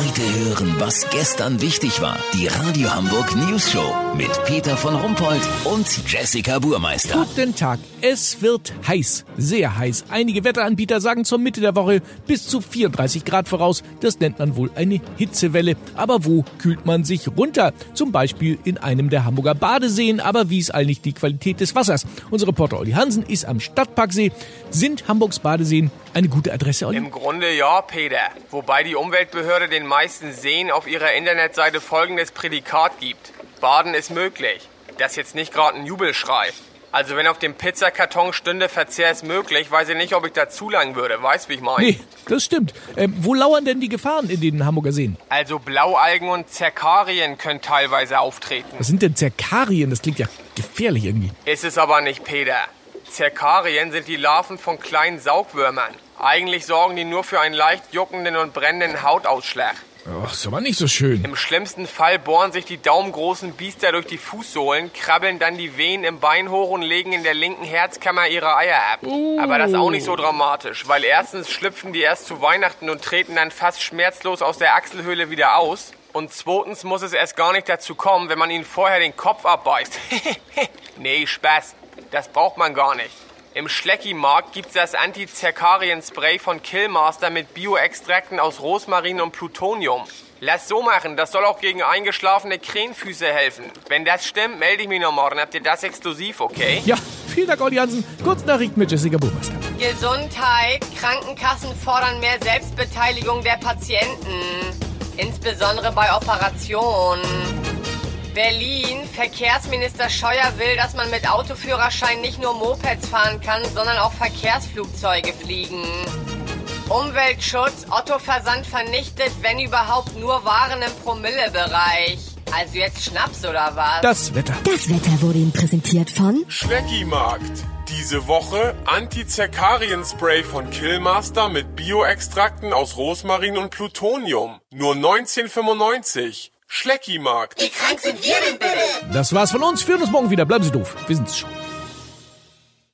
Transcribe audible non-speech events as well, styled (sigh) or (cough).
Heute hören, was gestern wichtig war. Die Radio Hamburg News Show mit Peter von Rumpold und Jessica Burmeister. Guten Tag. Es wird heiß, sehr heiß. Einige Wetteranbieter sagen zur Mitte der Woche bis zu 34 Grad voraus. Das nennt man wohl eine Hitzewelle. Aber wo kühlt man sich runter? Zum Beispiel in einem der Hamburger Badeseen. Aber wie ist eigentlich die Qualität des Wassers? Unser Reporter Olli Hansen ist am Stadtparksee. Sind Hamburgs Badeseen eine gute Adresse, Olli? Im Grunde ja, Peter. Wobei die Umweltbehörde den meisten Seen auf ihrer Internetseite folgendes Prädikat gibt. Baden ist möglich. Das ist jetzt nicht gerade ein Jubelschrei. Also wenn auf dem Pizzakarton stünde, Verzehr ist möglich, weiß ich nicht, ob ich da zulangen würde. Weißt, wie ich meine? Nee, das stimmt. Ähm, wo lauern denn die Gefahren in den Hamburger Seen? Also Blaualgen und Zerkarien können teilweise auftreten. Was sind denn Zerkarien? Das klingt ja gefährlich irgendwie. Ist es aber nicht, Peter. Zerkarien sind die Larven von kleinen Saugwürmern. Eigentlich sorgen die nur für einen leicht juckenden und brennenden Hautausschlag. Oh, ist aber nicht so schön. Im schlimmsten Fall bohren sich die daumengroßen Biester durch die Fußsohlen, krabbeln dann die Venen im Bein hoch und legen in der linken Herzkammer ihre Eier ab. Aber das ist auch nicht so dramatisch, weil erstens schlüpfen die erst zu Weihnachten und treten dann fast schmerzlos aus der Achselhöhle wieder aus. Und zweitens muss es erst gar nicht dazu kommen, wenn man ihnen vorher den Kopf abbeißt. (laughs) nee, Spaß. Das braucht man gar nicht. Im Schlecki-Markt gibt's das Anti-Zerkarien-Spray von Killmaster mit Bioextrakten aus Rosmarin und Plutonium. Lass so machen, das soll auch gegen eingeschlafene Krähenfüße helfen. Wenn das stimmt, melde ich mich noch morgen. Habt ihr das exklusiv, okay? Ja, vielen Dank, Olli Hansen. Kurznachricht mit Jessica Burmeister. Gesundheit. Krankenkassen fordern mehr Selbstbeteiligung der Patienten. Insbesondere bei Operationen. Berlin. Verkehrsminister Scheuer will, dass man mit Autoführerschein nicht nur Mopeds fahren kann, sondern auch Verkehrsflugzeuge fliegen. Umweltschutz. Otto-Versand vernichtet, wenn überhaupt, nur Waren im Promillebereich. Also jetzt Schnaps oder was? Das Wetter. Das Wetter wurde Ihnen präsentiert von Schlecki-Markt. Diese Woche Anti-Zerkarien-Spray von Killmaster mit Bioextrakten aus Rosmarin und Plutonium. Nur 1995. Schlecki-Markt. Wie krank sind wir denn bitte? Das war's von uns. Wir hören uns morgen wieder. Bleiben Sie doof. Wir sind's schon.